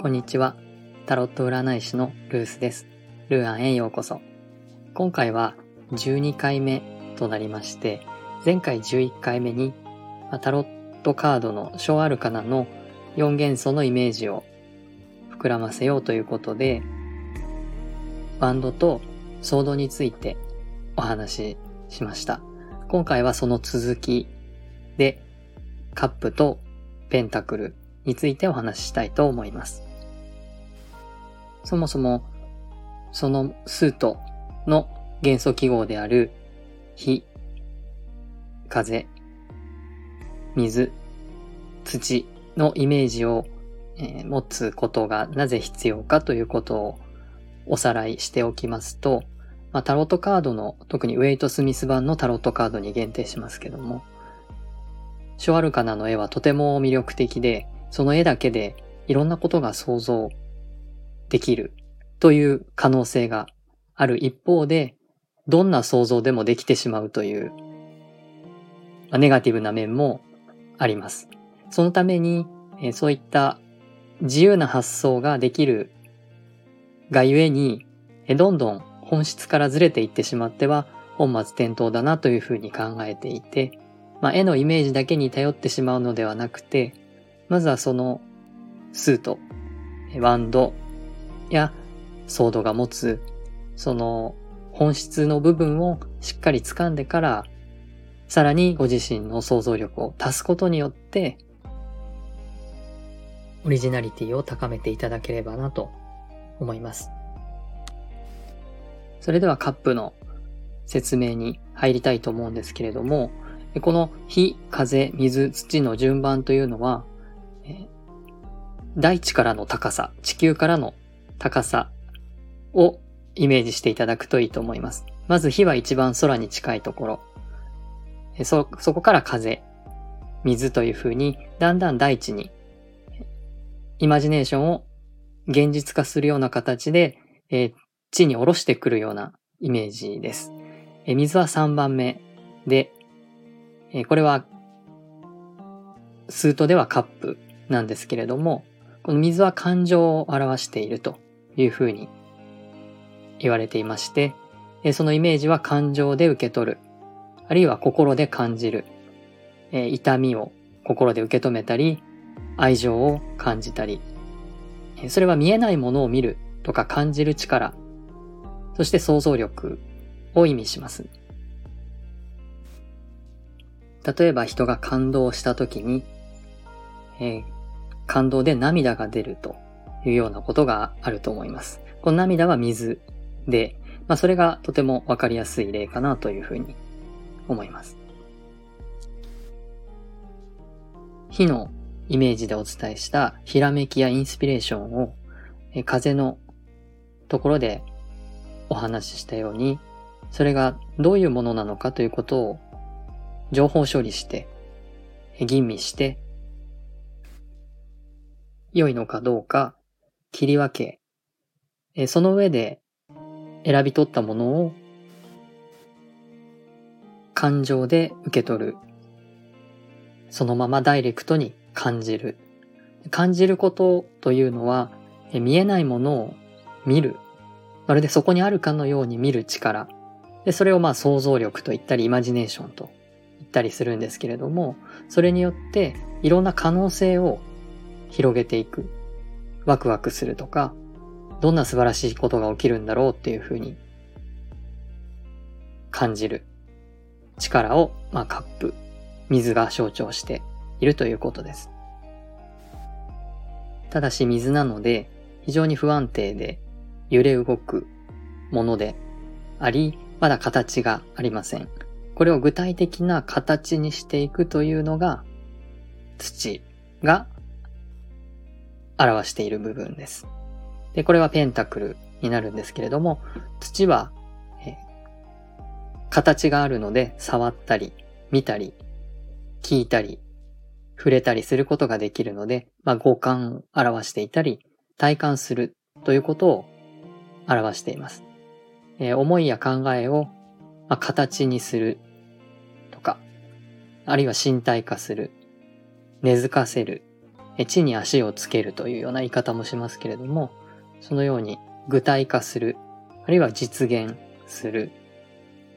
こんにちは。タロット占い師のルースです。ルーアンへようこそ。今回は12回目となりまして、前回11回目にタロットカードの小アルカナの4元素のイメージを膨らませようということで、バンドとソードについてお話ししました。今回はその続きで、カップとペンタクルについてお話ししたいと思います。そもそも、そのスートの元素記号である火、風、水、土のイメージを、え、持つことがなぜ必要かということをおさらいしておきますと、まあ、タロットカードの、特にウェイト・スミス版のタロットカードに限定しますけども、ショアルカナの絵はとても魅力的で、その絵だけでいろんなことが想像できるという可能性がある一方で、どんな想像でもできてしまうという、まあ、ネガティブな面もあります。そのために、えそういった自由な発想ができるがゆえに、えどんどん本質からずれていってしまっては本末転倒だなというふうに考えていて、まあ、絵のイメージだけに頼ってしまうのではなくて、まずはそのスート、ワンドやソードが持つその本質の部分をしっかり掴んでから、さらにご自身の想像力を足すことによって、オリジナリティを高めていただければなと思います。それではカップの説明に入りたいと思うんですけれども、この火、風、水、土の順番というのは、大地からの高さ、地球からの高さをイメージしていただくといいと思います。まず火は一番空に近いところ。そ、そこから風、水という風に、だんだん大地に、イマジネーションを現実化するような形で、えー、地に下ろしてくるようなイメージです。えー、水は3番目で、えー、これは、スートではカップなんですけれども、この水は感情を表しているというふうに言われていまして、そのイメージは感情で受け取る、あるいは心で感じる、痛みを心で受け止めたり、愛情を感じたり、それは見えないものを見るとか感じる力、そして想像力を意味します。例えば人が感動した時に、えー、感動で涙が出るというようなことがあると思います。この涙は水で、まあそれがとてもわかりやすい例かなというふうに思います。火のイメージでお伝えしたひらめきやインスピレーションを風のところでお話ししたように、それがどういうものなのかということを情報処理して、吟味して、良いのかどうか切り分け、その上で選び取ったものを感情で受け取る。そのままダイレクトに感じる。感じることというのは、見えないものを見る。まるでそこにあるかのように見る力。で、それをまあ想像力と言ったり、イマジネーションと言ったりするんですけれども、それによっていろんな可能性を広げていく。ワクワクするとか、どんな素晴らしいことが起きるんだろうっていうふうに感じる力を、まあ、カップ、水が象徴しているということです。ただし水なので非常に不安定で揺れ動くものであり、まだ形がありません。これを具体的な形にしていくというのが土が表している部分です。で、これはペンタクルになるんですけれども、土は、え形があるので触ったり、見たり、聞いたり、触れたりすることができるので、まあ、五感を表していたり、体感するということを表しています。えー、思いや考えを、まあ、形にするとか、あるいは身体化する、根付かせる、地に足をつけるというような言い方もしますけれども、そのように具体化する、あるいは実現する、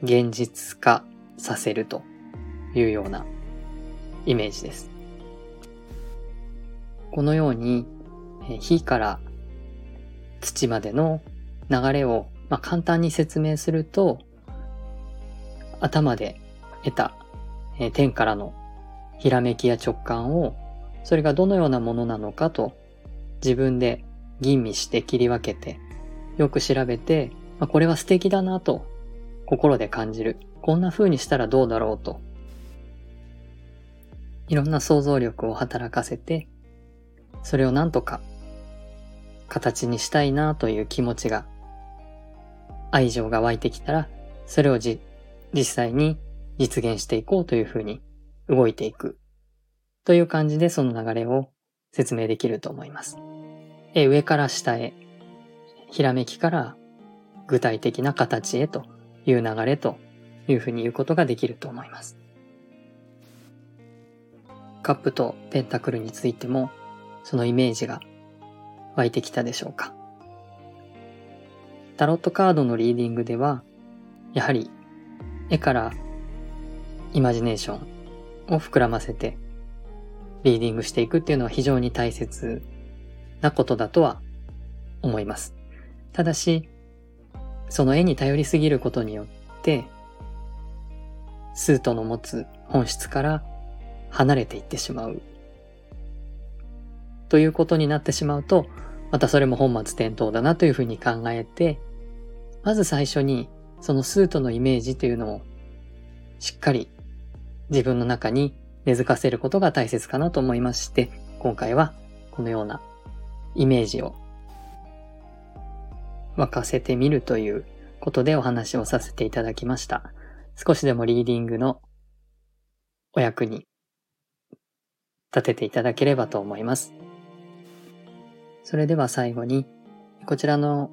現実化させるというようなイメージです。このように、火から土までの流れを、まあ、簡単に説明すると、頭で得た、天からのひらめきや直感を、それがどのようなものなのかと自分で吟味して切り分けて、よく調べて、まあ、これは素敵だなと心で感じる。こんな風にしたらどうだろうと。いろんな想像力を働かせて、それをなんとか形にしたいなという気持ちが、愛情が湧いてきたら、それをじ、実際に実現していこうというふうに動いていく。という感じでその流れを説明できると思います。え上から下へ、ひらめきから具体的な形へという流れというふうに言うことができると思います。カップとペンタクルについてもそのイメージが湧いてきたでしょうか。タロットカードのリーディングでは、やはり絵からイマジネーションを膨らませてリーディングしていくっていうのは非常に大切なことだとは思います。ただし、その絵に頼りすぎることによって、スートの持つ本質から離れていってしまうということになってしまうと、またそれも本末転倒だなというふうに考えて、まず最初にそのスートのイメージというのをしっかり自分の中に根付かせることが大切かなと思いまして、今回はこのようなイメージを沸かせてみるということでお話をさせていただきました。少しでもリーディングのお役に立てていただければと思います。それでは最後に、こちらの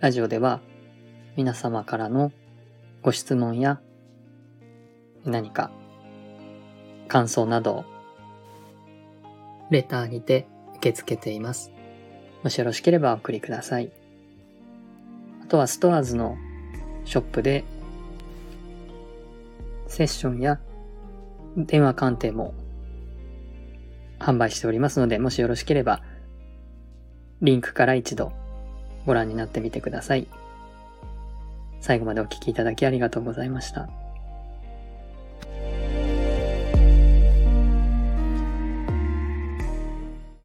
ラジオでは皆様からのご質問や何か感想などレターにて受け付けています。もしよろしければお送りください。あとはストアーズのショップでセッションや電話鑑定も販売しておりますので、もしよろしければリンクから一度ご覧になってみてください。最後までお聴きいただきありがとうございました。